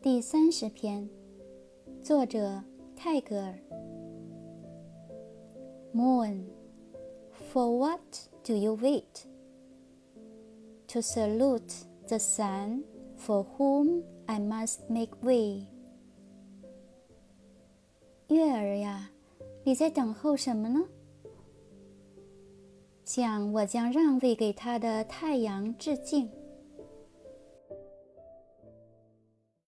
第三十篇，作者泰戈尔。Moon, for what do you wait? To salute the sun, for whom I must make way. 月儿呀，你在等候什么呢？向我将让位给他的太阳致敬。